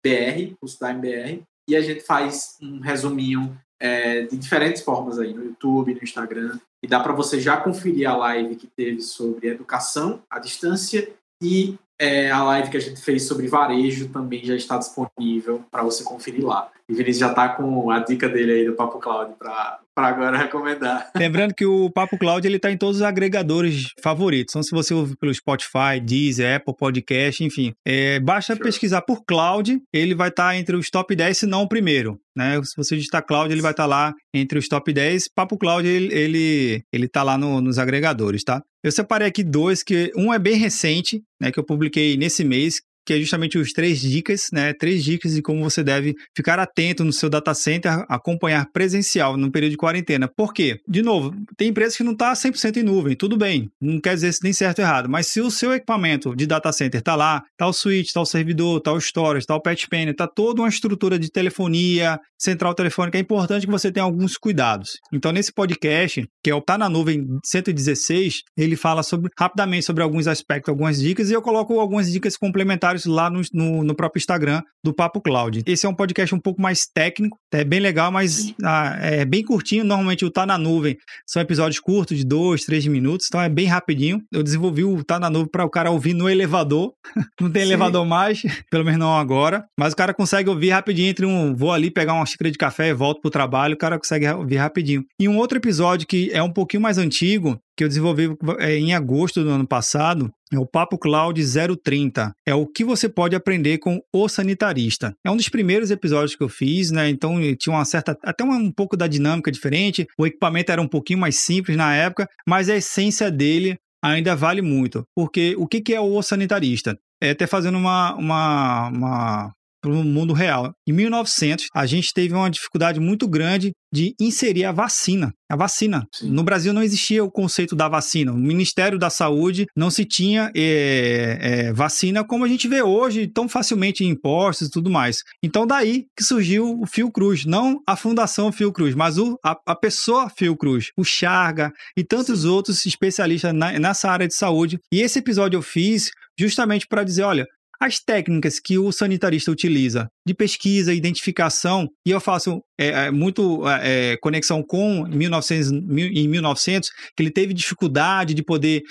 BR, e a gente faz um resuminho é, de diferentes formas aí, no YouTube, no Instagram, e dá para você já conferir a live que teve sobre educação à distância e é, a live que a gente fez sobre varejo também já está disponível para você conferir lá. E Vinícius já está com a dica dele aí do Papo Cloud para para agora recomendar. Lembrando que o Papo Cloud ele está em todos os agregadores favoritos. Então, se você ouvir pelo Spotify, Deezer, Apple Podcast, enfim, é, basta pesquisar por Cloud, ele vai estar tá entre os top 10, se não o primeiro. Né? Se você digitar Cloud, ele vai estar tá lá entre os top 10. Papo Cloud, ele, ele, ele tá lá no, nos agregadores, tá? Eu separei aqui dois, que um é bem recente, né, que eu publiquei nesse mês, que é justamente os três dicas, né? Três dicas de como você deve ficar atento no seu data center, acompanhar presencial no período de quarentena. Por quê? De novo, tem empresas que não está 100% em nuvem, tudo bem, não quer dizer nem certo ou errado, mas se o seu equipamento de data center está lá, está o switch, está o servidor, está o storage, está o patch panel, está toda uma estrutura de telefonia, central telefônica, é importante que você tenha alguns cuidados. Então, nesse podcast, que é o Tá na Nuvem 116, ele fala sobre rapidamente sobre alguns aspectos, algumas dicas, e eu coloco algumas dicas complementares comentários lá no, no, no, próprio Instagram do Papo Cloud. Esse é um podcast um pouco mais técnico, é bem legal, mas ah, é bem curtinho. Normalmente o Tá na Nuvem são episódios curtos, de dois, três minutos, então é bem rapidinho. Eu desenvolvi o Tá na Nuvem para o cara ouvir no elevador. Não tem Sim. elevador mais, pelo menos não agora, mas o cara consegue ouvir rapidinho entre um vou ali pegar uma xícara de café e volto pro trabalho, o cara consegue ouvir rapidinho. E um outro episódio que é um pouquinho mais antigo, que eu desenvolvi é, em agosto do ano passado, é o Papo Cloud 030. É o que você pode aprender com o sanitarista. É um dos primeiros episódios que eu fiz, né? Então tinha uma certa, até um pouco da dinâmica diferente. O equipamento era um pouquinho mais simples na época, mas a essência dele ainda vale muito. Porque o que é o sanitarista? É até fazendo uma, uma, uma para o mundo real. Em 1900, a gente teve uma dificuldade muito grande de inserir a vacina. A vacina. Sim. No Brasil não existia o conceito da vacina. O Ministério da Saúde não se tinha é, é, vacina como a gente vê hoje, tão facilmente em impostos e tudo mais. Então, daí que surgiu o Fiocruz. Não a Fundação Fiocruz, mas o, a, a pessoa Fiocruz, o Charga e tantos outros especialistas na, nessa área de saúde. E esse episódio eu fiz justamente para dizer: olha, as técnicas que o sanitarista utiliza de pesquisa, identificação, e eu faço é, é muito é, é conexão com 1900, em 1900, que ele teve dificuldade de poder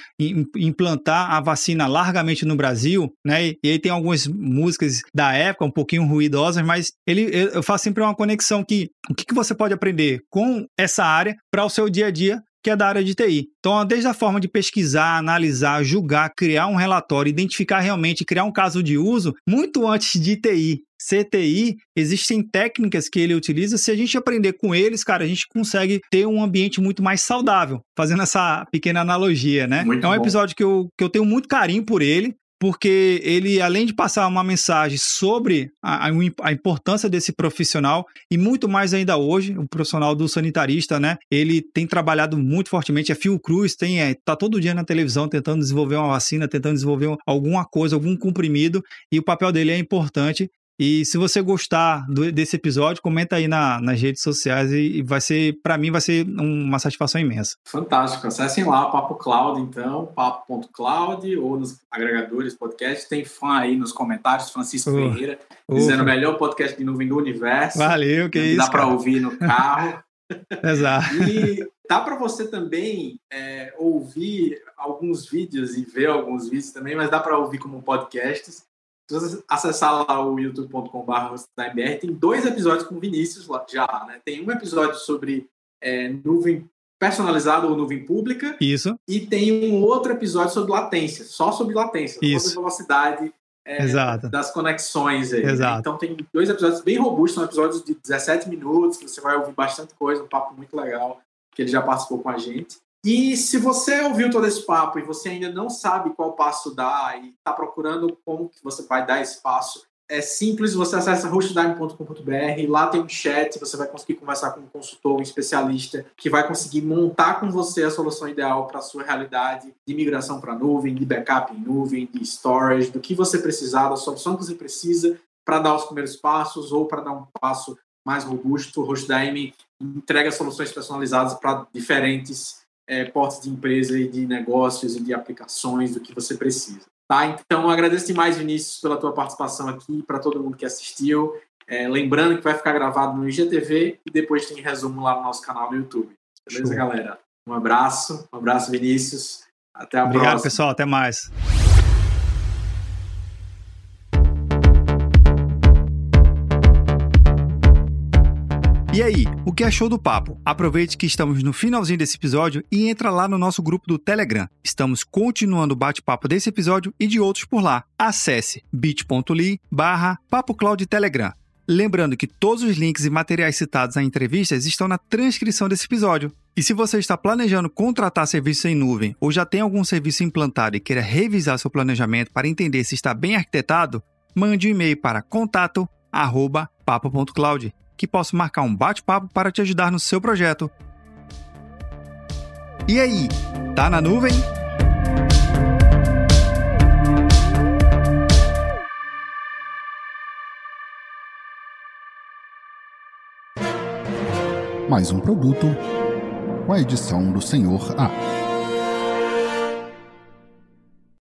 implantar a vacina largamente no Brasil, né? E aí tem algumas músicas da época um pouquinho ruidosas, mas ele, eu faço sempre uma conexão que o que, que você pode aprender com essa área para o seu dia a dia que é da área de TI. Então, desde a forma de pesquisar, analisar, julgar, criar um relatório, identificar realmente, criar um caso de uso, muito antes de TI. CTI, existem técnicas que ele utiliza. Se a gente aprender com eles, cara, a gente consegue ter um ambiente muito mais saudável, fazendo essa pequena analogia, né? Muito é um bom. episódio que eu, que eu tenho muito carinho por ele porque ele, além de passar uma mensagem sobre a, a, importância desse profissional, e muito mais ainda hoje, o profissional do sanitarista, né? Ele tem trabalhado muito fortemente, é Fio Cruz, tem, é, tá todo dia na televisão tentando desenvolver uma vacina, tentando desenvolver alguma coisa, algum comprimido, e o papel dele é importante. E se você gostar do, desse episódio, comenta aí na, nas redes sociais e, e vai ser, para mim, vai ser uma satisfação imensa. Fantástico. Acessem lá o Papo Cloud, então, papo.cloud ou nos agregadores podcast. Tem fã aí nos comentários, Francisco uh, Ferreira, uh, dizendo o melhor podcast de nuvem do universo. Valeu, que isso. Dá para ouvir no carro. Exato. E dá para você também é, ouvir alguns vídeos e ver alguns vídeos também, mas dá para ouvir como podcasts. Se você acessar lá o youtube.com.br, tem dois episódios com Vinícius já, né? Tem um episódio sobre é, nuvem personalizada ou nuvem pública. Isso. E tem um outro episódio sobre latência, só sobre latência, Isso. sobre velocidade é, das conexões aí. Né? Exato. Né? Então tem dois episódios bem robustos, são episódios de 17 minutos, que você vai ouvir bastante coisa, um papo muito legal, que ele já participou com a gente. E se você ouviu todo esse papo e você ainda não sabe qual passo dar e está procurando como que você vai dar esse passo, é simples, você acessa hostdime.com.br, lá tem um chat, você vai conseguir conversar com um consultor, um especialista, que vai conseguir montar com você a solução ideal para a sua realidade de migração para nuvem, de backup em nuvem, de storage, do que você precisar, da solução que você precisa para dar os primeiros passos ou para dar um passo mais robusto. O Hostdime entrega soluções personalizadas para diferentes é, portas de empresa e de negócios e de aplicações do que você precisa. Tá? Então, agradeço demais, Vinícius, pela tua participação aqui, para todo mundo que assistiu. É, lembrando que vai ficar gravado no IGTV e depois tem resumo lá no nosso canal no YouTube. Beleza, Show. galera? Um abraço, um abraço, Vinícius. Até a Obrigado, próxima. Obrigado, pessoal. Até mais. E aí, o que achou do papo? Aproveite que estamos no finalzinho desse episódio e entra lá no nosso grupo do Telegram. Estamos continuando o bate-papo desse episódio e de outros por lá. Acesse bit.ly barra Telegram. Lembrando que todos os links e materiais citados na entrevistas estão na transcrição desse episódio. E se você está planejando contratar serviços em nuvem ou já tem algum serviço implantado e queira revisar seu planejamento para entender se está bem arquitetado, mande um e-mail para contato@papo.cloud que posso marcar um bate-papo para te ajudar no seu projeto. E aí, tá na nuvem? Mais um produto com a edição do Senhor A.